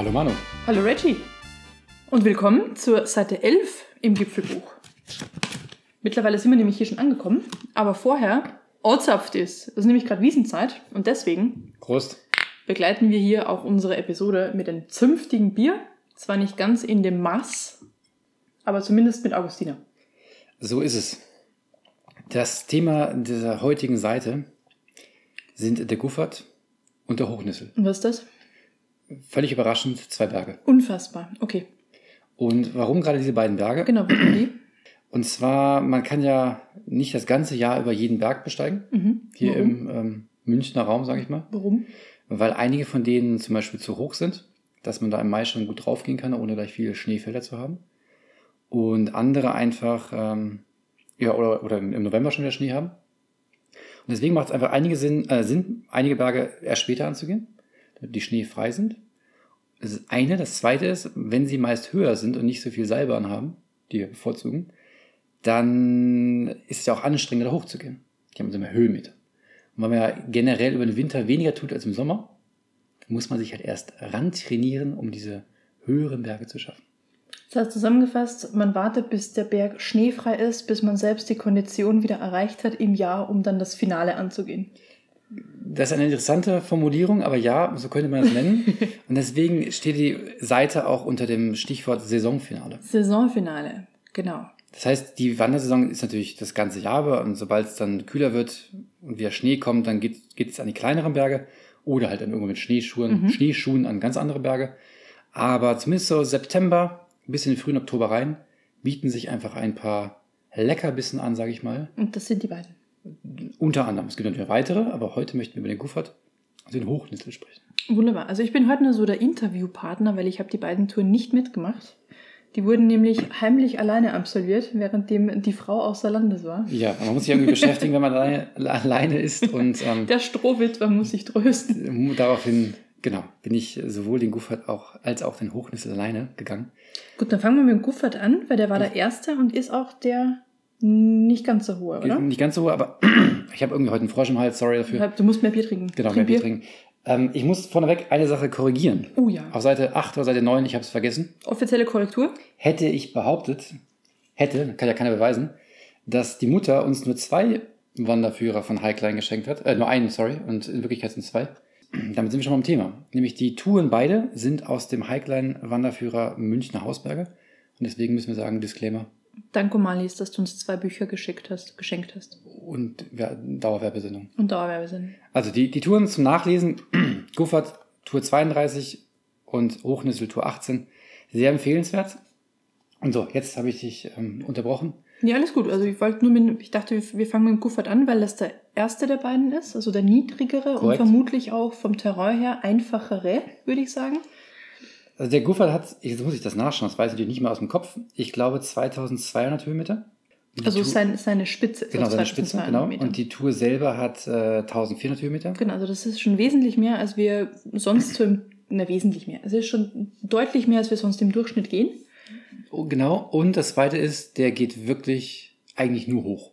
Hallo Manu. Hallo Reggie. Und willkommen zur Seite 11 im Gipfelbuch. Mittlerweile sind wir nämlich hier schon angekommen, aber vorher ortshaft ist. Das ist nämlich gerade Wiesenzeit und deswegen Prost. begleiten wir hier auch unsere Episode mit einem zünftigen Bier. Zwar nicht ganz in dem Maß, aber zumindest mit Augustiner. So ist es. Das Thema dieser heutigen Seite sind der Guffert und der Hochnüssel. Und was ist das? Völlig überraschend, zwei Berge. Unfassbar. Okay, Und warum gerade diese beiden Berge? genau, sind die? Und zwar, man kann ja nicht das ganze Jahr über jeden Berg besteigen, Mhm. hier Warum? im ähm, Münchner Raum, sage ich mal, Warum? weil einige von denen zum Beispiel zu hoch sind, dass man da im Mai schon gut draufgehen kann, ohne gleich viele Schneefelder zu haben. Und andere einfach, ähm, ja, oder, oder im November schon wieder Schnee haben. Und deswegen macht es einfach einige Sinn, äh, Sinn, einige Berge erst später anzugehen, die schneefrei sind. Das ist eine. Das zweite ist, wenn sie meist höher sind und nicht so viel Seilbahn haben, die wir bevorzugen, dann ist es ja auch anstrengender, da hochzugehen. Die haben so mehr Höhenmeter. Und weil man ja generell über den Winter weniger tut als im Sommer, muss man sich halt erst rantrainieren, um diese höheren Berge zu schaffen. Das heißt zusammengefasst, man wartet, bis der Berg schneefrei ist, bis man selbst die Kondition wieder erreicht hat im Jahr, um dann das Finale anzugehen. Das ist eine interessante Formulierung, aber ja, so könnte man es nennen. Und deswegen steht die Seite auch unter dem Stichwort Saisonfinale. Saisonfinale, genau. Das heißt, die Wandersaison ist natürlich das ganze Jahr über und sobald es dann kühler wird und wieder Schnee kommt, dann geht, geht es an die kleineren Berge oder halt dann irgendwo mit Schneeschuhen, Mhm. Schneeschuhen an ganz andere Berge. Aber zumindest so September bis in den frühen Oktober rein bieten sich einfach ein paar Leckerbissen an, sage ich mal. Und das sind die beiden. Unter anderem. Es gibt natürlich weitere, aber heute möchten wir über den Guffert und den Hochnüssel sprechen. Wunderbar. Also ich bin heute nur so der Interviewpartner, weil ich habe die beiden Touren nicht mitgemacht. Die wurden nämlich heimlich alleine absolviert, währenddem die Frau außer Landes war. Ja, man muss sich irgendwie beschäftigen, wenn man alleine, alleine ist und ähm, Der Strohwitwer muss sich trösten. daraufhin, genau, bin ich sowohl den Guffert auch, als auch den Hochnüssel alleine gegangen. Gut, dann fangen wir mit dem Guffert an, weil der war der Erste und ist auch der nicht ganz so hohe, oder? Nicht ganz so, hoch, aber ich habe irgendwie heute einen Frosch im Hals, sorry dafür. Du musst mehr Bier trinken. Genau, Trink mehr Bier trinken. Ähm, ich muss vorneweg eine Sache korrigieren. Oh ja. Auf Seite 8 oder Seite 9, ich habe es vergessen, Offizielle Korrektur. hätte ich behauptet, hätte, kann ja keiner beweisen, dass die Mutter uns nur zwei Wanderführer von Highline geschenkt hat. Äh, nur einen, sorry, und in Wirklichkeit sind es zwei. Damit sind wir schon mal im Thema. Nämlich die Touren beide sind aus dem Highline-Wanderführer Münchner Hausberge. Und deswegen müssen wir sagen, Disclaimer Danke, Marlies, dass du uns zwei Bücher geschickt hast, geschenkt hast. und Wer- Dauerwerbesendung. Und Dauerwerbesinn. Also die, die Touren zum Nachlesen, Guffert Tour 32 und Hochnüssel Tour 18, sehr empfehlenswert. Und so, jetzt habe ich dich ähm, unterbrochen. Ja, alles gut. Also ich wollte nur mit, ich dachte, wir- fangen mit dem Guffert an, weil das der erste der beiden ist, also der niedrigere und Korrekt. vermutlich auch vom Terrain her einfachere, würde ich sagen. Also der Guffert hat, jetzt muss ich das nachschauen, das weiß ich natürlich nicht mehr aus dem Kopf, ich glaube 2200 Höhenmeter. Also sein, seine Spitze ist genau, seine Spitze, 2200 genau. Meter. Und die Tour selber hat äh, 1400 Höhenmeter. Genau, also das ist schon wesentlich mehr, als wir sonst so im, na, wesentlich mehr. Es ist schon deutlich mehr, als wir sonst im Durchschnitt gehen. Oh, genau. Und das zweite ist, der geht wirklich eigentlich nur hoch.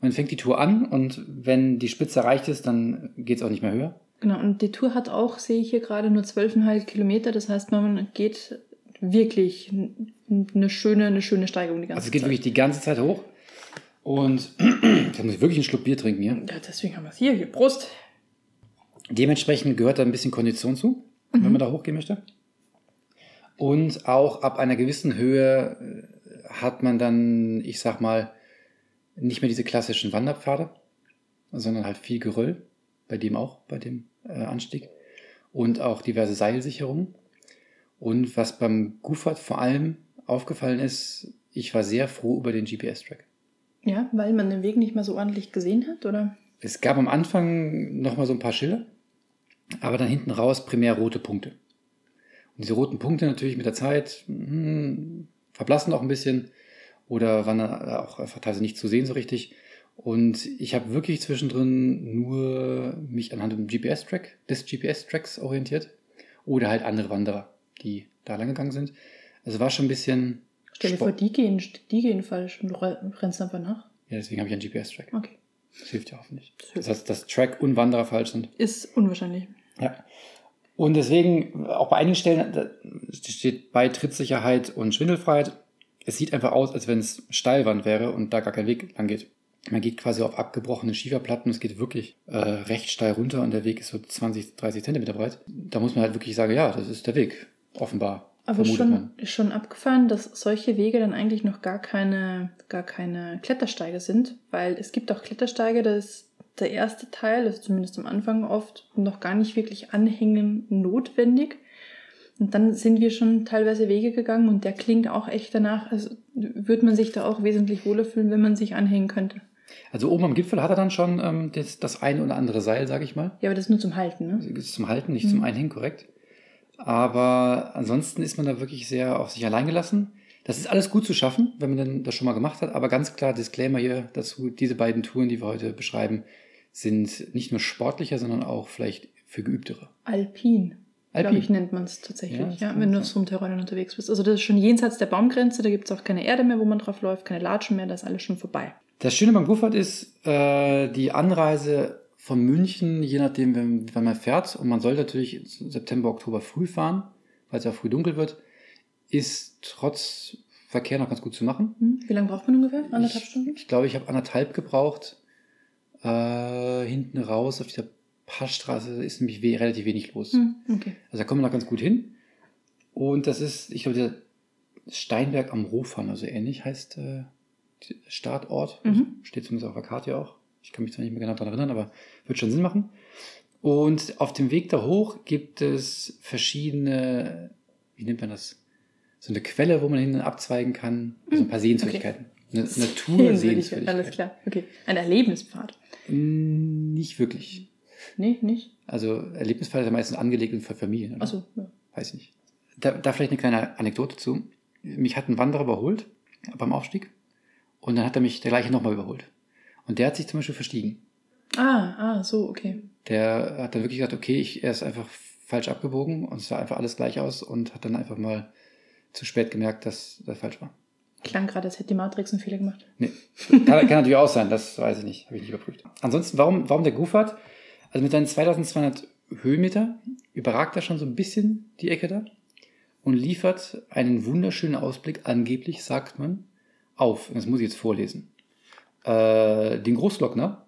Man fängt die Tour an und wenn die Spitze erreicht ist, dann geht es auch nicht mehr höher. Genau, und die Tour hat auch, sehe ich hier gerade, nur 12,5 Kilometer. Das heißt, man geht wirklich eine schöne, eine schöne Steigerung die ganze Also es geht Zeit. wirklich die ganze Zeit hoch. Und da muss ich wirklich einen Schluck Bier trinken hier. Ja, deswegen haben wir es hier. Hier, Prost. Dementsprechend gehört da ein bisschen Kondition zu, wenn man da hochgehen möchte. Und auch ab einer gewissen Höhe äh, hat man dann, ich sag mal, nicht mehr diese klassischen Wanderpfade, sondern halt viel Geröll, bei dem auch, bei dem äh, Anstieg. Und auch diverse Seilsicherungen. Und was beim Guffert vor allem aufgefallen ist, ich war sehr froh über den GPS-Track. Ja, weil man den Weg nicht mehr so ordentlich gesehen hat, oder? Es gab am Anfang noch mal so ein paar Schilder, aber dann hinten raus primär rote Punkte. Und diese roten Punkte natürlich mit der Zeit hm, verblassen auch ein bisschen oder waren dann auch einfach teilweise nicht zu sehen so richtig. Und ich habe wirklich zwischendrin nur mich anhand dem GPS-Track, des GPS-Tracks orientiert oder halt andere Wanderer, die da lang gegangen sind. Also war schon ein bisschen. Stell dir Sport- vor, die gehen, die gehen falsch und du rennst einfach nach. Ja, deswegen habe ich einen GPS-Track. Okay. Das hilft ja hoffentlich. Das Das heißt, dass Track und Wanderer falsch sind. Ist unwahrscheinlich. Ja. Und deswegen, auch bei einigen Stellen, da steht bei Trittsicherheit und Schwindelfreiheit, es sieht einfach aus, als wenn es Steilwand wäre und da gar kein Weg lang geht. Man geht quasi auf abgebrochene Schieferplatten, es geht wirklich äh, recht steil runter und der Weg ist so 20, 30 Zentimeter breit. Da muss man halt wirklich sagen, ja, das ist der Weg, offenbar. Aber schon, man. schon abgefallen, dass solche Wege dann eigentlich noch gar keine, gar keine Klettersteige sind, weil es gibt auch Klettersteige, da ist der erste Teil, also zumindest am Anfang oft, noch gar nicht wirklich anhängen notwendig. Und dann sind wir schon teilweise Wege gegangen und der klingt auch echt danach, also würde man sich da auch wesentlich wohler fühlen, wenn man sich anhängen könnte. Also oben am Gipfel hat er dann schon ähm, das, das ein oder andere Seil, sage ich mal. Ja, aber das ist nur zum Halten, ne? Das ist zum Halten, nicht Mhm. zum Einhängen, korrekt. Aber ansonsten ist man da wirklich sehr auf sich allein gelassen. Das ist alles gut zu schaffen, wenn man dann das schon mal gemacht hat. Aber ganz klar, Disclaimer hier dazu, diese beiden Touren, die wir heute beschreiben, sind nicht nur sportlicher, sondern auch vielleicht für Geübtere. Alpin. Glaube Alpin. ich, nennt man es tatsächlich, Ja, ja, wenn du auf so einem Terrain unterwegs bist. Also das ist schon jenseits der Baumgrenze, da gibt es auch keine Erde mehr, wo man drauf läuft, keine Latschen mehr, da ist alles schon vorbei. Das Schöne beim Guffert ist äh, die Anreise von München, je nachdem, wenn, wenn man fährt, und man soll natürlich September, Oktober früh fahren, weil es ja früh dunkel wird, ist trotz Verkehr noch ganz gut zu machen. Hm? Wie lange braucht man ungefähr? Anderthalb ich, Stunden? Ich glaube, ich habe anderthalb gebraucht. Äh, hinten raus auf dieser Passstraße ist nämlich we relativ wenig los. Hm, okay. Also da kommen wir noch ganz gut hin. Und das ist, ich glaube, der Steinberg am Rofan, also ähnlich heißt äh, Startort. Mhm. Steht zumindest auf der Karte auch. Ich kann mich zwar nicht mehr genau daran erinnern, aber wird schon Sinn machen. Und auf dem Weg da hoch gibt es verschiedene, wie nennt man das? So eine Quelle, wo man hin abzweigen kann. Also ein paar Sehenswürdigkeiten. Eine Natur-Sehenswürdigkeit. Alles klar. Okay. Ein Erlebnispfad. Mm, Nicht wirklich. Nee, nicht? Also Erlebnispfad ist ja meistens angelegt und für Familien. Oder? Achso, ja. Weiß ich nicht. Da, da vielleicht eine kleine Anekdote zu. Mich hat ein Wanderer überholt beim Aufstieg und dann hat er mich der gleiche nochmal überholt. Und der hat sich zum Beispiel verstiegen. Ah, ah, so, okay. Der hat dann wirklich gesagt, okay, ich, er ist einfach falsch abgebogen und es sah einfach alles gleich aus und hat dann einfach mal zu spät gemerkt, dass das falsch war. Klang gerade, als hätte die Matrix einen Fehler gemacht. Nee. Kann, kann natürlich auch sein, das weiß ich nicht, habe ich nicht überprüft. Ansonsten, warum, warum der Gufert? Also mit seinen 2200 Höhenmeter überragt er schon so ein bisschen die Ecke da und liefert einen wunderschönen Ausblick, angeblich sagt man, auf, das muss ich jetzt vorlesen, äh, den Großglockner,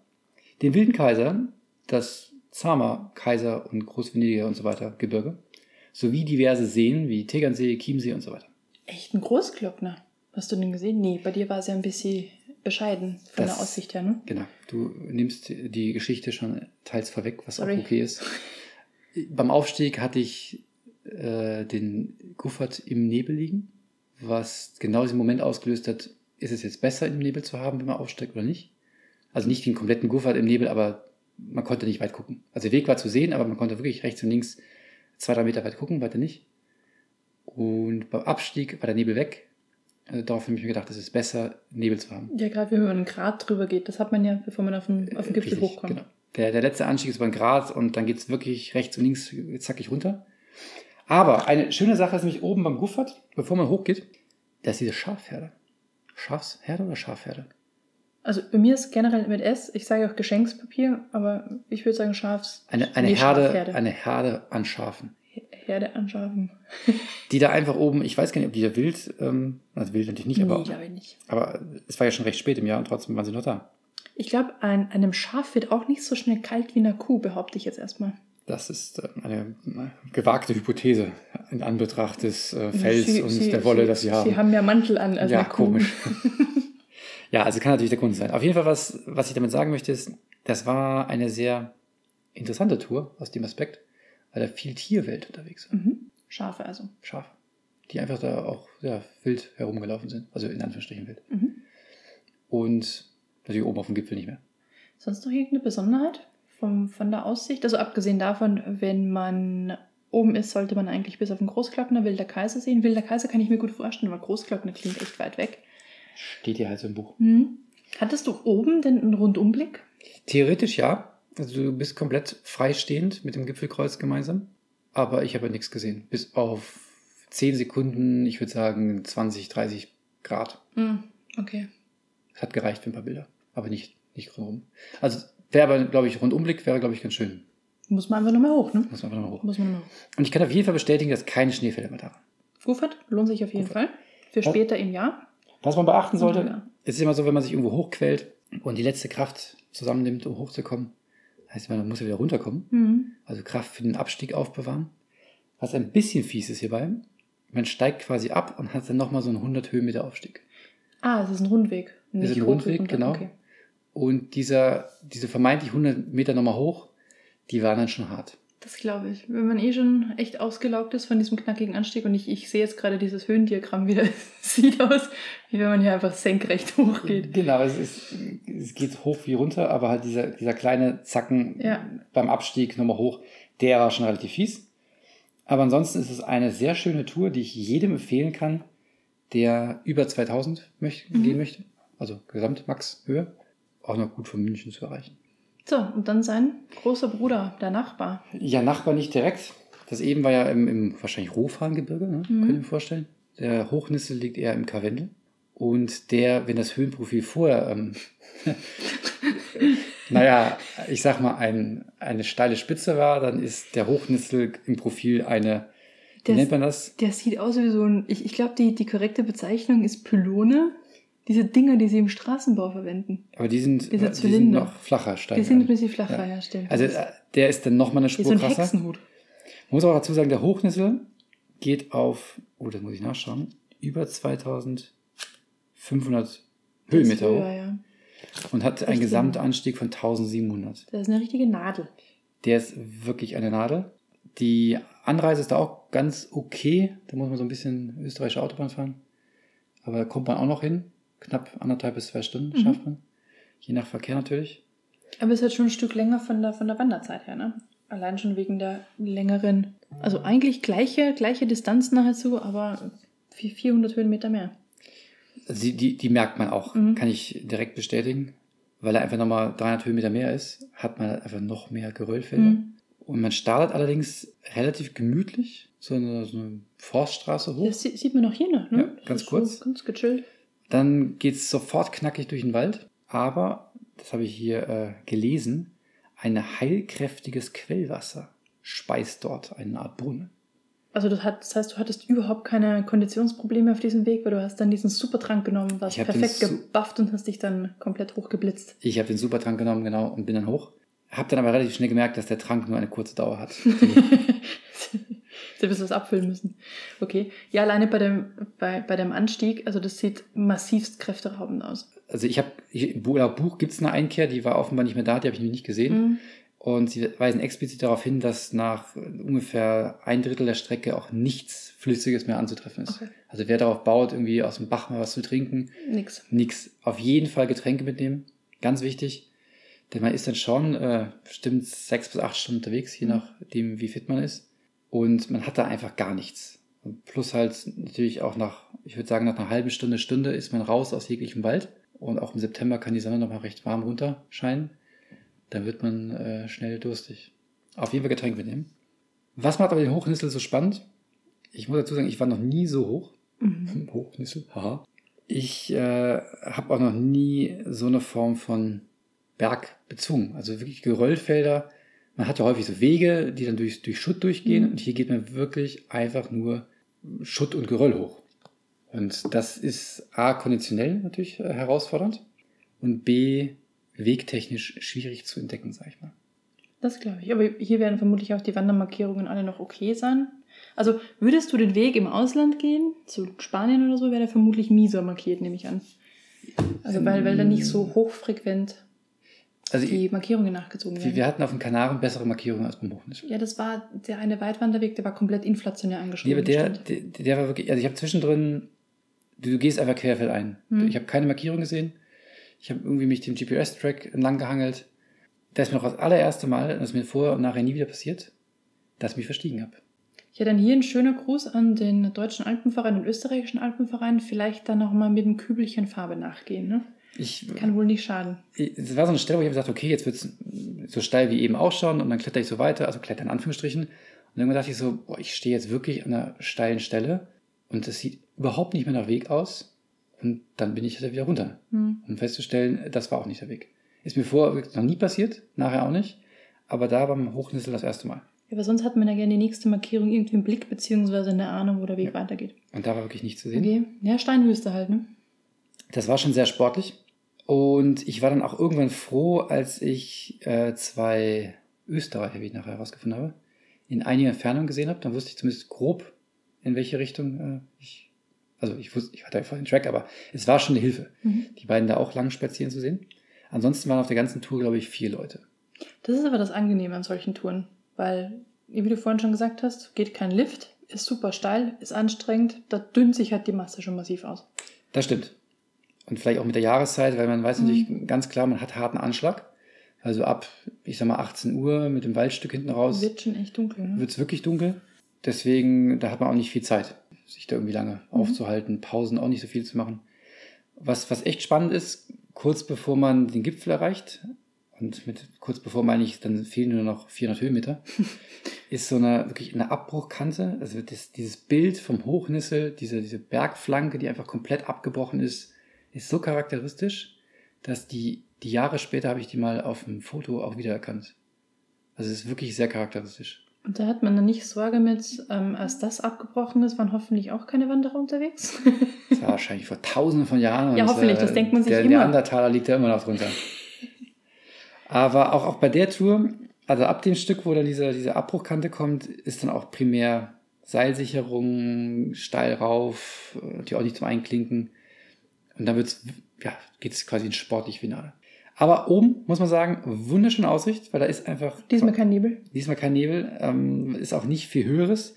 den Wilden Kaiser, das Zama Kaiser und Großvenediger und so weiter Gebirge, sowie diverse Seen wie Tegernsee, Chiemsee und so weiter. Echt ein Großglockner. Hast du den gesehen? Nee, bei dir war es ja ein bisschen bescheiden von Das- der Aussicht her, ne? Genau, du nimmst die Geschichte schon teils vorweg, was Sorry. auch okay ist. Beim Aufstieg hatte ich äh, den Guffert im Nebel liegen, was genau diesen Moment ausgelöst hat, ist es jetzt besser im Nebel zu haben, wenn man aufsteigt oder nicht. Also nicht den kompletten Guffert im Nebel, aber man konnte nicht weit gucken. Also der Weg war zu sehen, aber man konnte wirklich rechts und links zwei, drei Meter weit gucken, weiter nicht. Und beim Abstieg war der Nebel weg. Also darauf habe ich mir gedacht, es ist besser, Nebel zu haben. Ja, gerade wenn man einen Grad drüber geht, das hat man ja, bevor man auf den, auf den Gipfel Richtig, hochkommt. Genau. Der, der letzte Anstieg ist über ein Grad und dann geht es wirklich rechts und links zackig runter. Aber eine schöne Sache ist nämlich oben beim Guffert, bevor man hochgeht, da ist diese Schafherde. Schafsherde oder Schafherde? Also bei mir ist generell mit S, ich sage auch Geschenkspapier, aber ich würde sagen Schafs. Eine, eine, Nee, Herde, Schafherde. eine Herde an Schafen. Herde an Schafen. Die da einfach oben, ich weiß gar nicht, ob die da wild, ähm, also wild natürlich nicht, aber, nee, glaube ich nicht. aber es war ja schon recht spät im Jahr und trotzdem waren sie noch da. Ich glaube, an einem Schaf wird auch nicht so schnell kalt wie einer Kuh, behaupte ich jetzt erstmal. Das ist äh, eine gewagte Hypothese in Anbetracht des äh, Fells Sie- und Sie- der Wolle, Sie, das sie haben. Sie haben ja Mantel an als ja, komisch. ja, also kann natürlich der Grund sein. Auf jeden Fall, was, was ich damit sagen möchte, ist, das war eine sehr interessante Tour aus dem Aspekt, weil da viel Tierwelt unterwegs war. Mhm. Schafe also. Schafe. Die einfach da auch ja, wild herumgelaufen sind. Also in Anführungsstrichen wild. Mhm. Und natürlich oben auf dem Gipfel nicht mehr. Sonst noch irgendeine Besonderheit vom, von der Aussicht? Also abgesehen davon, wenn man oben ist, sollte man eigentlich bis auf den Großglockner Wilder Kaiser sehen. Wilder Kaiser kann ich mir gut vorstellen, weil Großglockner klingt echt weit weg. Steht hier halt so im Buch. Mhm. Hattest du oben denn einen Rundumblick? Theoretisch ja. Also du bist komplett freistehend mit dem Gipfelkreuz gemeinsam. Aber ich habe nichts gesehen. Bis auf 10 Sekunden, ich würde sagen 20, 30 Grad. Mhm. Okay. Es hat gereicht für ein paar Bilder. Aber nicht, nicht rundum. Also wäre aber, glaube ich, Rundumblick wäre, glaube ich, ganz schön. Muss man einfach nochmal hoch, ne? Muss man einfach nochmal hoch. Muss man nochmal hoch. Und ich kann auf jeden Fall bestätigen, dass keine Schneefälle mehr da waren. Gufert lohnt sich auf jeden Fall. Für später im Jahr. Was man beachten sollte, Ja. es ist immer so, wenn man sich irgendwo hochquält und die letzte Kraft zusammennimmt, um hochzukommen, heißt, man muss ja wieder runterkommen. Mhm. Also Kraft für den Abstieg aufbewahren. Was ein bisschen fies ist hierbei, man steigt quasi ab und hat dann nochmal so einen 100 Höhenmeter Aufstieg. Ah, es ist ein Rundweg. ist ein Rundweg, runter. genau. Okay. Und dieser, diese vermeintlich 100 Meter nochmal hoch, die waren dann schon hart. Das glaube ich. Wenn man eh schon echt ausgelaugt ist von diesem knackigen Anstieg und ich, ich sehe jetzt gerade dieses Höhendiagramm wieder, sieht aus, wie wenn man hier einfach senkrecht hochgeht. Genau, es, ist, es geht hoch wie runter, aber halt dieser, dieser kleine Zacken Ja. beim Abstieg nochmal hoch, der war schon relativ fies. Aber ansonsten ist es eine sehr schöne Tour, die ich jedem empfehlen kann, der über 2000 möchte, Mhm. gehen möchte. Also Gesamtmax-Höhe. Auch noch gut von München zu erreichen. So, und dann sein großer Bruder, der Nachbar. Ja, Nachbar nicht direkt. Das eben war ja im, im wahrscheinlich Rohfahngebirge, ne? Mhm. könnt ihr mir vorstellen. Der Hochnissel liegt eher im Karwendel. Und der, wenn das Höhenprofil vorher, ähm, naja, ich sag mal, ein, eine steile Spitze war, dann ist der Hochnissel im Profil eine, wie Der, nennt man das? der sieht aus wie so ein, ich, ich glaube, die, die korrekte Bezeichnung ist Pylone. Diese Dinger, die sie im Straßenbau verwenden. Aber die sind, Dieser die sind Zylinder. noch flacher, Die steiler. sind ein bisschen flacher, Ja. ja, stimmt. Also äh, der ist dann nochmal eine Spur so ein krasser. Hexenhut. muss auch dazu sagen, der Hochnissel geht auf, oh, das muss ich nachschauen, über 2500 Höhenmeter ist hoch höher, ja. und hat einen Richtig. Gesamtanstieg von 1700. Das ist eine richtige Nadel. Der ist wirklich eine Nadel. Die Anreise ist da auch ganz okay. Da muss man so ein bisschen österreichische Autobahn fahren. Aber da kommt man auch noch hin. Knapp anderthalb bis zwei Stunden Mhm. schafft man. Je nach Verkehr natürlich. Aber es ist halt schon ein Stück länger von der, von der Wanderzeit her, ne? Allein schon wegen der längeren, also eigentlich gleiche, gleiche Distanz nahezu, aber vi- 400 Höhenmeter mehr. Also die, die, die merkt man auch, Mhm. kann ich direkt bestätigen. Weil er einfach nochmal 300 Höhenmeter mehr ist, hat man halt einfach noch mehr Geröllfelder. Mhm. Und man startet allerdings relativ gemütlich so eine, so eine Forststraße hoch. Das sie- sieht man auch hier noch, ne? Ja, ganz kurz. So ganz gechillt. Dann geht es sofort knackig durch den Wald. Aber, das habe ich hier äh, gelesen, ein heilkräftiges Quellwasser speist dort eine Art Brunnen. Also das, heißt, du hattest überhaupt keine Konditionsprobleme auf diesem Weg, weil du hast dann diesen Supertrank genommen, warst hab perfekt gebufft und hast dich dann komplett hochgeblitzt. Ich habe den Supertrank genommen, genau, und bin dann hoch. Habe dann aber relativ schnell gemerkt, dass der Trank nur eine kurze Dauer hat. Sie wirst was abfüllen müssen. Okay. Ja, alleine bei dem, bei, bei dem Anstieg, also das sieht massivst kräfteraubend aus. Also ich habe, im Buch, laut Buch gibt es eine Einkehr, die war offenbar nicht mehr da, die habe ich nämlich nicht gesehen. Mhm. Und sie weisen explizit darauf hin, dass nach ungefähr ein Drittel der Strecke auch nichts Flüssiges mehr anzutreffen ist. Okay. Also wer darauf baut, irgendwie aus dem Bach mal was zu trinken, Nix. nix. Auf jeden Fall Getränke mitnehmen, ganz wichtig. Denn man ist dann schon äh, bestimmt sechs bis acht Stunden unterwegs, je Mhm. nachdem, wie fit man ist. Und man hat da einfach gar nichts. Und plus halt natürlich auch nach, ich würde sagen, nach einer halben Stunde, Stunde ist man raus aus jeglichem Wald. Und auch im September kann die Sonne noch mal recht warm runterscheinen. Dann wird man äh, schnell durstig. Auf jeden Fall Getränk mitnehmen. Was macht aber den Hochnissel so spannend? Ich muss dazu sagen, ich war noch nie so hoch. Mhm. Hochnissel, haha. Ich äh, habe auch noch nie so eine Form von Berg bezwungen. Also wirklich Geröllfelder. Man hat ja häufig so Wege, die dann durch, durch Schutt durchgehen. Mhm. Und hier geht man wirklich einfach nur Schutt und Geröll hoch. Und das ist A, konditionell natürlich äh, herausfordernd. Und B, wegtechnisch schwierig zu entdecken, sag ich mal. Das glaube ich. Aber hier werden vermutlich auch die Wandermarkierungen alle noch okay sein. Also würdest du den Weg im Ausland gehen, zu Spanien oder so, wäre der vermutlich mieser markiert, nehme ich an. Also weil, weil da nicht so hochfrequent Also die Markierungen nachgezogen wir, werden. wir hatten auf dem Kanaren bessere Markierungen als beim Hochnissel. Ja, das war der eine Weitwanderweg, der war komplett inflationär Nee, angeschrieben. aber der, der, der war wirklich, also ich habe zwischendrin, du, du gehst einfach querfeld ein. Mhm. Ich habe keine Markierung gesehen. Ich habe irgendwie mich dem GPS-Track entlang gehangelt. Da ist mir noch das allererste Mal, das ist mir vorher und nachher nie wieder passiert, dass ich mich verstiegen habe. Ja, dann hier ein schöner Gruß an den deutschen Alpenverein und österreichischen Alpenverein. Vielleicht dann nochmal mit dem Kübelchen Farbe nachgehen. Ne? Ich, Kann wohl nicht schaden. es war so eine Stelle, wo ich gesagt, okay, jetzt wird es so steil wie eben auch schon und dann kletter ich so weiter, also kletter in Anführungsstrichen. Und irgendwann dachte ich so, boah, ich stehe jetzt wirklich an einer steilen Stelle und es sieht überhaupt nicht mehr nach Weg aus. Und dann bin ich wieder runter. Hm. um festzustellen, das war auch nicht der Weg. Ist mir vorher noch nie passiert, nachher auch nicht. aber da beim Hochnissel das erste Mal. Ja, aber sonst hat man ja gerne die nächste Markierung irgendwie im Blick, beziehungsweise eine Ahnung, wo der Weg Ja. weitergeht. Und da war wirklich nichts zu sehen. Okay. Ja, Steinwüste halt, ne? Das war schon sehr sportlich. Und ich war dann auch irgendwann froh, als ich äh, zwei Österreicher, wie ich nachher herausgefunden habe, in einiger Entfernung gesehen habe. Dann wusste ich zumindest grob, in welche Richtung äh, ich. Also ich wusste, ich hatte ja vorhin den Track, aber es war schon eine Hilfe, Mhm. die beiden da auch lang spazieren zu sehen. Ansonsten waren auf der ganzen Tour, glaube ich, vier Leute. Das ist aber das Angenehme an solchen Touren, weil, wie du vorhin schon gesagt hast, geht kein Lift, ist super steil, ist anstrengend, da dünnt sich halt die Masse schon massiv aus. Das stimmt. Und vielleicht auch mit der Jahreszeit, weil man weiß Mhm. natürlich ganz klar, man hat harten Anschlag. Also ab, ich sag mal, 18 Uhr mit dem Waldstück hinten raus Wird schon echt dunkel. Ne? wird es wirklich dunkel. Deswegen, da hat man auch nicht viel Zeit, sich da irgendwie lange Mhm. aufzuhalten, Pausen auch nicht so viel zu machen. Was, was echt spannend ist, kurz bevor man den Gipfel erreicht, und mit kurz bevor meine ich, dann fehlen nur noch 400 Höhenmeter, ist so eine wirklich eine Abbruchkante. Also das, dieses Bild vom Hochnissel, diese, diese Bergflanke, die einfach komplett abgebrochen ist, ist so charakteristisch, dass die, die Jahre später habe ich die mal auf dem Foto auch wiedererkannt. Also es ist wirklich sehr charakteristisch. Und da hat man dann nicht Sorge mit, ähm, als das abgebrochen ist, waren hoffentlich auch keine Wanderer unterwegs. Das war wahrscheinlich vor tausenden von Jahren. Ja, hoffentlich, das denkt man sich der immer. Neandertaler liegt da immer noch drunter. Aber auch, auch bei der Tour, also ab dem Stück, wo dann diese, diese Abbruchkante kommt, ist dann auch primär Seilsicherung, steil rauf, äh, die auch nicht zum Einklinken. Und dann wird's, ja, geht es quasi ins sportlich Finale. Aber oben, muss man sagen, wunderschöne Aussicht, weil da ist einfach Diesmal kein Nebel. Diesmal kein Nebel, ähm, ist auch nicht viel höheres.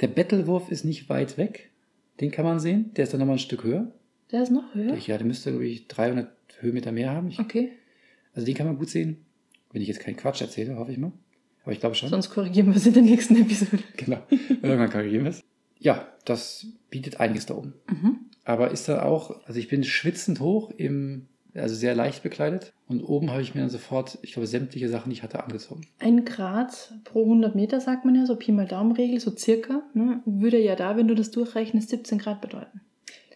Der Bettelwurf ist nicht weit weg. Den kann man sehen. Der ist dann nochmal ein Stück höher. Der ist noch höher. Ja, der müsste, glaube ich, 300 Höhenmeter mehr haben. Ich, Okay, also den kann man gut sehen. Wenn ich jetzt keinen Quatsch erzähle, hoffe ich mal. Aber ich glaube schon. sonst korrigieren wir es in der nächsten Episode. Genau. Irgendwann korrigieren wir es. Ja, das bietet einiges da oben. Mhm. Aber ist dann auch, also ich bin schwitzend hoch, im, also sehr leicht bekleidet. Und oben habe ich mir dann sofort, ich glaube, sämtliche Sachen, die ich hatte, angezogen. Ein Grad pro 100 Meter, sagt man ja, so Pi mal Daumenregel, so circa, ne, würde ja da, wenn du das durchrechnest, 17 Grad bedeuten.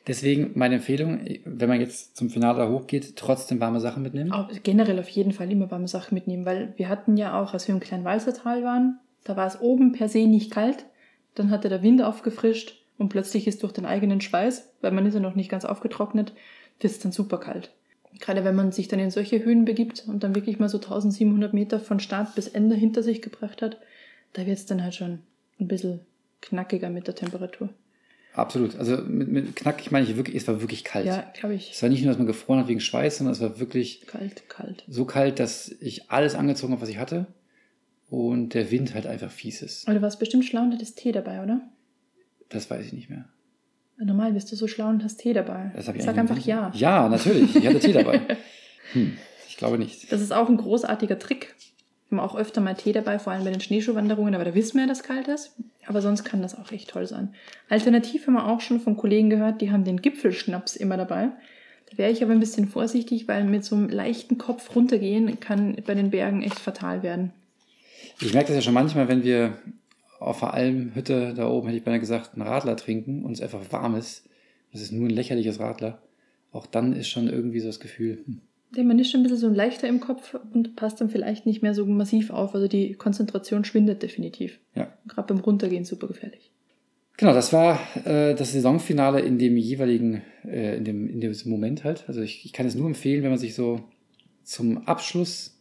Deswegen meine Empfehlung, wenn man jetzt zum Finale da hochgeht, trotzdem warme Sachen mitnehmen. Auch generell auf jeden Fall immer warme Sachen mitnehmen, weil wir hatten ja auch, als wir im kleinen Walsertal waren, da war es oben per se nicht kalt, dann hatte der Wind aufgefrischt und plötzlich ist durch den eigenen Schweiß, weil man ist ja noch nicht ganz aufgetrocknet, wird es dann super kalt. Gerade wenn man sich dann in solche Höhen begibt und dann wirklich mal so 1700 Meter von Start bis Ende hinter sich gebracht hat, da wird es dann halt schon ein bisschen knackiger mit der Temperatur. Absolut. Also mit, mit knackig meine ich wirklich, es war wirklich kalt. Ja, glaube ich. Es war nicht nur, dass man gefroren hat wegen Schweiß, sondern es war wirklich Kalt, kalt. so kalt, dass ich alles angezogen habe, was ich hatte. Und der Wind halt einfach fies ist. Aber du warst bestimmt schlau und hattest Tee dabei, oder? Das weiß ich nicht mehr. Normal bist du so schlau und hast Tee dabei. Das habe ich Sag einfach ja. Ja, natürlich. Ich hatte Tee dabei. Hm, ich glaube nicht. Das ist auch ein großartiger Trick. Wir haben auch öfter mal Tee dabei, vor allem bei den Schneeschuhwanderungen, aber da wissen wir ja, dass kalt ist. Aber sonst kann das auch echt toll sein. Alternativ haben wir auch schon von Kollegen gehört, die haben den Gipfelschnaps immer dabei. Da wäre ich aber ein bisschen vorsichtig, weil mit so einem leichten Kopf runtergehen kann bei den Bergen echt fatal werden. Ich merke das ja schon manchmal, wenn wir auf der Almhütte da oben, hätte ich beinahe gesagt, einen Radler trinken und es einfach warm ist. Das ist nur ein lächerliches Radler. Auch dann ist schon irgendwie so das Gefühl, hm, Ja, man ist schon ein bisschen so leichter im Kopf und passt dann vielleicht nicht mehr so massiv auf. Also die Konzentration schwindet definitiv. ja. Gerade beim Runtergehen super gefährlich. Genau, das war äh, das Saisonfinale in dem jeweiligen, äh, in, dem, in dem Moment halt. Also ich, ich kann es nur empfehlen, wenn man sich so zum Abschluss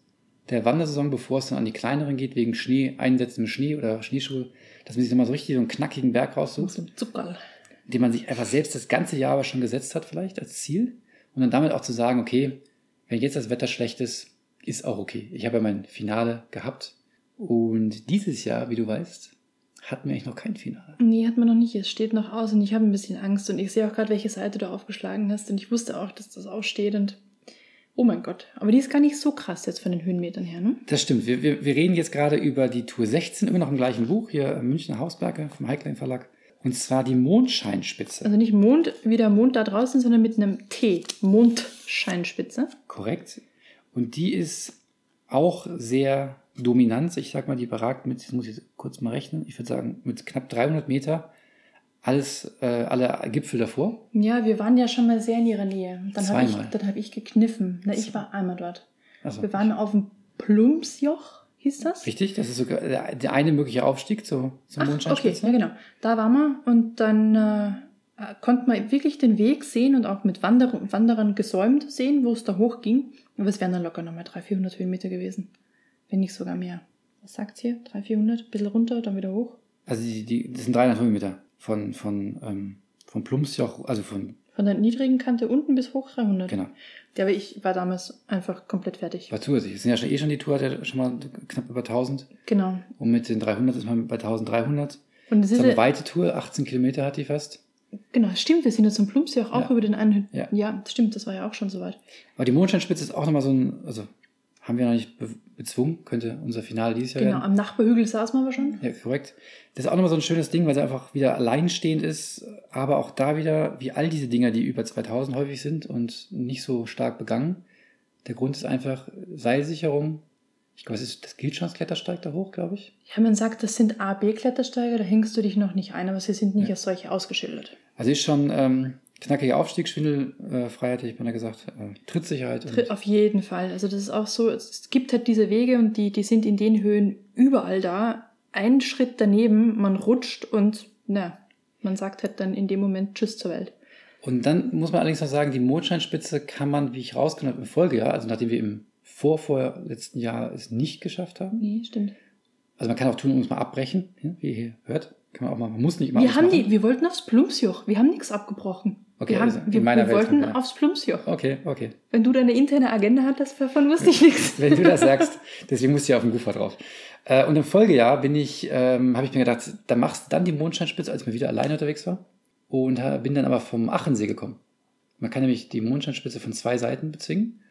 der Wandersaison, bevor es dann an die kleineren geht, wegen Schnee, einsetzendem Schnee oder Schneeschuhe, dass man sich nochmal so richtig so einen knackigen Berg raussucht, Zuckerl. den man sich einfach selbst das ganze Jahr aber schon gesetzt hat vielleicht als Ziel. Und dann damit auch zu sagen, okay, wenn jetzt das Wetter schlecht ist, ist auch okay. Ich habe ja mein Finale gehabt. Und dieses Jahr, wie du weißt, hatten wir eigentlich noch kein Finale. Nee, hat man noch nicht. Es steht noch aus und ich habe ein bisschen Angst und ich sehe auch gerade, welche Seite du aufgeschlagen hast und ich wusste auch, dass das aussteht und oh mein Gott. Aber die ist gar nicht so krass jetzt von den Höhenmetern her, ne? Das stimmt. Wir, wir, wir reden jetzt gerade über die Tour 16, immer noch im gleichen Buch, hier im Münchner Hausberger vom Heiklein Verlag. Und zwar die Mondscheinspitze. Also nicht Mond wie der Mond da draußen, sondern mit einem T. Mondscheinspitze. Korrekt. Und die ist auch sehr dominant. Ich sag mal, die beragt mit, jetzt muss ich kurz mal rechnen, ich würde sagen, mit knapp 300 Meter alles, äh, alle Gipfel davor. Ja, wir waren ja schon mal sehr in ihrer Nähe. Dann habe ich, dann hab ich gekniffen. Na, ich war einmal dort. Also, Wir waren auf dem Plumpsjoch, hieß das. Richtig, das ist sogar der, eine mögliche Aufstieg zu, zur Ach, okay, Mondscheinspitze. ja genau. Da waren wir und dann äh, konnte man wirklich den Weg sehen und auch mit Wander Wanderern gesäumt sehen, wo es da hochging. Aber es wären dann locker nochmal 300, 400 Höhenmeter gewesen. Wenn nicht sogar mehr. Was sagt's hier? 300, 400? Ein bisschen runter, dann wieder hoch. Also die, die, das sind 300 Höhenmeter von, von, ähm, von Plumpsjoch, also von, Von der niedrigen Kante unten bis hoch 300. genau, Ja, aber ich war damals einfach komplett fertig. war zusätzlich. Es sind ja schon, eh schon die Tour, hat ja schon mal knapp über 1000. Genau. Und mit den 300 ist man bei 1300. Und Das es ist ist eine weite Tour, 18 Kilometer hat die fast. genau, stimmt, wir sind jetzt zum Plumpsjoch auch Ja. über den einen. Ja. ja, stimmt, das war ja auch schon soweit. Aber die Mondsteinspitze ist auch nochmal so ein, also haben wir noch nicht be bezwungen, könnte unser Finale dieses Jahr Genau, werden. am Nachbarhügel saßen wir aber schon. Ja, korrekt. Das ist auch nochmal so ein schönes Ding, weil sie einfach wieder alleinstehend ist, aber auch da wieder, wie all diese Dinger, die über 2000 häufig sind und nicht so stark begangen. Der Grund ist einfach Seilsicherung. Ich glaube, es ist, das gilt schon als Klettersteig da hoch, glaube ich. Ja, man sagt, das sind A, B-Klettersteiger, da hängst du dich noch nicht ein, aber sie sind nicht Ja. als solche ausgeschildert. Also ist schon ähm, knackiger Aufstieg, Schwindelfreiheit, hätte ich mal gesagt, äh, Trittsicherheit. Tritt auf jeden Fall. Also das ist auch so, es gibt halt diese Wege und die, die sind in den Höhen überall da. Ein Schritt daneben, man rutscht und na, man sagt halt dann in dem Moment Tschüss zur Welt. und dann muss man allerdings noch sagen, die Mondscheinspitze kann man, wie ich rausgenommen habe, im Folgejahr, also nachdem wir im vor, vor letzten Jahr es nicht geschafft haben. Nee, stimmt. Also man kann auch tun und uns mal abbrechen, ja, wie ihr hier hört. Kann man auch mal, man muss nicht immer Wir haben machen. die, wir wollten aufs Plumpsjoch. Wir haben nichts abgebrochen. Okay, wir haben, also in wir, wir Welt wollten haben wir- aufs Plumpsjoch. Okay, okay. Wenn du deine interne Agenda hattest, davon wusste ich nichts. Wenn du das sagst, deswegen musst du ja auf dem Gufer drauf. Äh, und im Folgejahr bin ich, ähm, habe ich mir gedacht, da machst du dann die Mondscheinspitze, als ich mal wieder alleine unterwegs war. Und bin dann aber vom Achensee gekommen. Man kann nämlich die Mondscheinspitze von zwei Seiten bezwingen.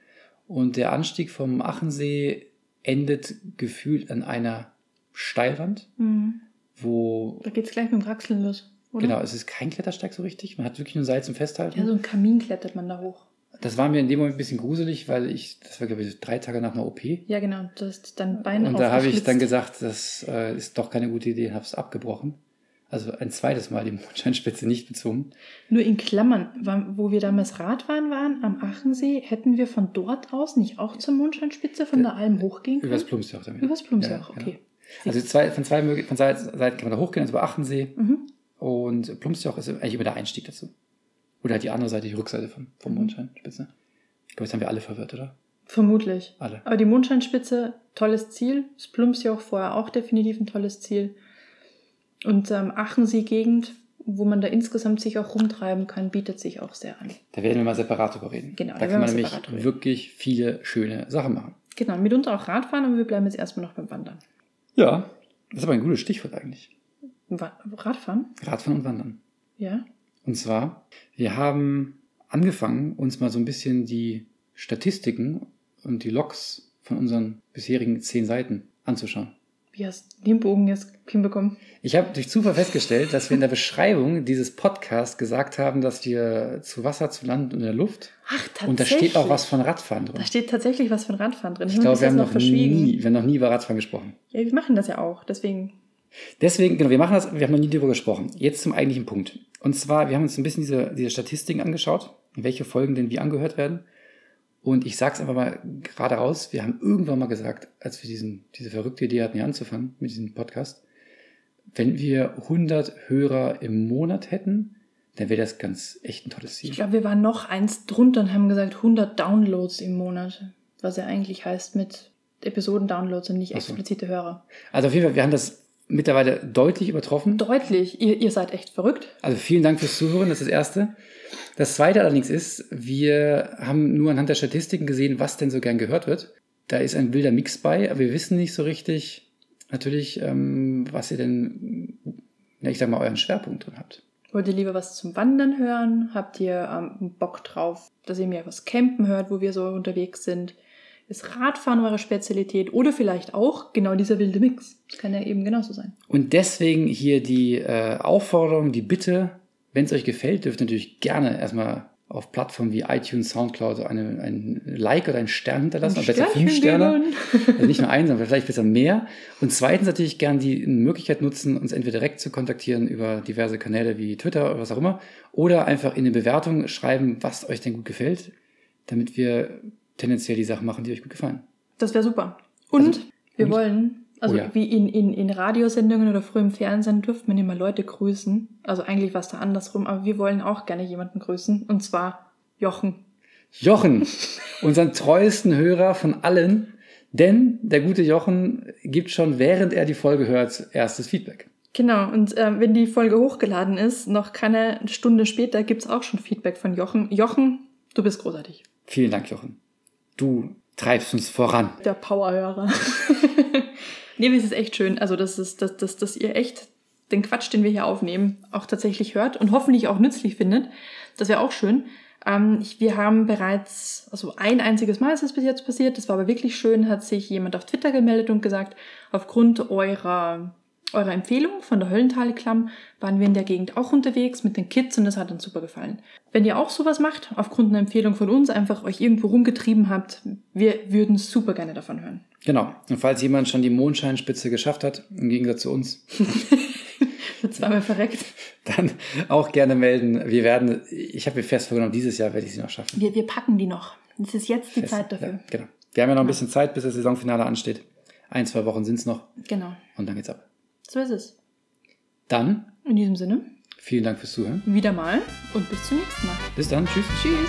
Und der Anstieg vom Achensee endet gefühlt an einer Steilwand, Mhm. wo, Da geht's gleich mit dem Kraxeln los. Oder? genau, es ist kein Klettersteig so richtig. Man hat wirklich nur Seil zum Festhalten. Ja, so ein Kamin klettert man da hoch. Das war mir in dem Moment ein bisschen gruselig, weil ich, das war glaube ich drei Tage nach einer OP. Ja, genau. Du hast dein Bein Und da habe ich dann gesagt, das äh, ist doch keine gute Idee, habe es abgebrochen. Also ein zweites Mal die Mondscheinspitze nicht bezogen. Nur in Klammern, wo wir damals Radfahren waren, am Achensee, hätten wir von dort aus nicht auch zur Mondscheinspitze von der Alm hochgehen können? Übers Plumpsjoch damit. Übers Plumsjoch, Ja, genau. okay. Also zwei, von zwei von Seiten kann man da hochgehen, also über Achensee. Mhm. Und Plumpsjoch ist eigentlich immer der Einstieg dazu. Oder halt die andere Seite, die Rückseite vom, vom Mhm. Mondscheinspitze. Ich glaube, jetzt haben wir alle verwirrt, oder? Vermutlich. Alle. Aber die Mondscheinspitze, tolles Ziel. Das Plumsjoch vorher auch definitiv ein tolles Ziel. Und ähm, Achensee-Gegend, wo man da insgesamt sich auch rumtreiben kann, bietet sich auch sehr an. Da werden wir mal separat drüber reden. Genau, da da kann man nämlich drüber wirklich viele schöne Sachen machen. Genau, mitunter auch Radfahren, aber wir bleiben jetzt erstmal noch beim Wandern. Ja, das ist aber ein gutes Stichwort eigentlich. Radfahren? Radfahren und Wandern. Ja. Und zwar, wir haben angefangen, uns mal so ein bisschen die Statistiken und die Logs von unseren bisherigen zehn Seiten anzuschauen. Wie hast du den Bogen jetzt hinbekommen? Ich habe durch Zufall festgestellt, dass wir in der Beschreibung dieses Podcasts gesagt haben, dass wir zu Wasser, zu Land und in der Luft. Ach, tatsächlich. Und da steht auch was von Radfahren drin. Da steht tatsächlich was von Radfahren drin. Ich glaube, wir haben das noch nie, wir haben noch nie über Radfahren gesprochen. Ja, wir machen das ja auch, deswegen. Deswegen, genau, wir machen das, wir haben noch nie darüber gesprochen. Jetzt zum eigentlichen Punkt. Und zwar, wir haben uns ein bisschen diese, diese Statistiken angeschaut, welche Folgen denn wie angehört werden. Und ich sag's einfach mal gerade raus, wir haben irgendwann mal gesagt, als wir diesen, diese verrückte Idee hatten, hier anzufangen mit diesem Podcast, wenn wir 100 Hörer im Monat hätten, dann wäre das ganz echt ein tolles Ziel. Ich glaube, wir waren noch eins drunter und haben gesagt 100 Downloads im Monat. Was ja eigentlich heißt mit Episoden-Downloads und nicht Ach so. explizite Hörer. Also auf jeden Fall, wir haben das mittlerweile deutlich übertroffen. Deutlich. Ihr, ihr seid echt verrückt. Also vielen Dank fürs Zuhören, das ist das Erste. Das Zweite allerdings ist, wir haben nur anhand der Statistiken gesehen, was denn so gern gehört wird. Da ist ein wilder Mix bei, aber wir wissen nicht so richtig, natürlich, ähm, was ihr denn, na, ich sag mal, euren Schwerpunkt drin habt. Wollt ihr lieber was zum Wandern hören? Habt ihr ähm, Bock drauf, dass ihr mehr was campen hört, wo wir so unterwegs sind? Ist Radfahren eure Spezialität? Oder vielleicht auch genau dieser wilde Mix? Das kann ja eben genauso sein. Und deswegen hier die äh, Aufforderung, die Bitte, wenn es euch gefällt, dürft ihr natürlich gerne erstmal auf Plattformen wie iTunes, Soundcloud eine, ein Like oder einen Stern hinterlassen. Ein besser fünf Sterne. Also nicht nur einen, sondern vielleicht besser mehr. Und zweitens natürlich gern die Möglichkeit nutzen, uns entweder direkt zu kontaktieren über diverse Kanäle wie Twitter oder was auch immer. Oder einfach in eine Bewertung schreiben, was euch denn gut gefällt, damit wir tendenziell die Sachen machen, die euch gut gefallen. Das wäre super. Und Also- Wir Und? wollen, also Oh ja. wie in, in, in Radiosendungen oder früher im Fernsehen durfte man immer Leute grüßen. Also eigentlich war es da andersrum, aber wir wollen auch gerne jemanden grüßen. Und zwar Jochen. Jochen, unseren treuesten Hörer von allen, denn der gute Jochen gibt schon, während er die Folge hört, erstes Feedback. Genau, und ähm, wenn die Folge hochgeladen ist, noch keine Stunde später gibt's auch schon Feedback von Jochen. Jochen, du bist großartig. Vielen Dank, Jochen. Du treibst uns voran. Der Powerhörer. nee, es ist echt schön. Also, das ist, dass, dass, dass ihr echt den Quatsch, den wir hier aufnehmen, auch tatsächlich hört und hoffentlich auch nützlich findet. Das wäre auch schön. Ähm, ich, wir haben bereits, also ein einziges Mal ist das bis jetzt passiert, das war aber wirklich schön, hat sich jemand auf Twitter gemeldet und gesagt, aufgrund eurer, eurer Empfehlung von der Höllentalklamm waren wir in der Gegend auch unterwegs mit den Kids und das hat uns super gefallen. Wenn ihr auch sowas macht, aufgrund einer Empfehlung von uns, einfach euch irgendwo rumgetrieben habt, wir würden super gerne davon hören. Genau. Und falls jemand schon die Mondscheinspitze geschafft hat, im Gegensatz zu uns, zweimal verreckt. dann auch gerne melden. Wir werden, ich habe mir fest vorgenommen, dieses Jahr werde ich sie noch schaffen. Wir, wir packen die noch. Es ist jetzt die Fest. Zeit dafür. Ja, genau. Wir haben ja noch ein bisschen Zeit, bis das Saisonfinale ansteht. Ein, zwei Wochen sind es noch Genau. und dann geht's ab. So ist es. Dann, In diesem Sinne, vielen Dank fürs Zuhören. wieder mal und bis zum nächsten Mal. Bis dann. Tschüss. Tschüss.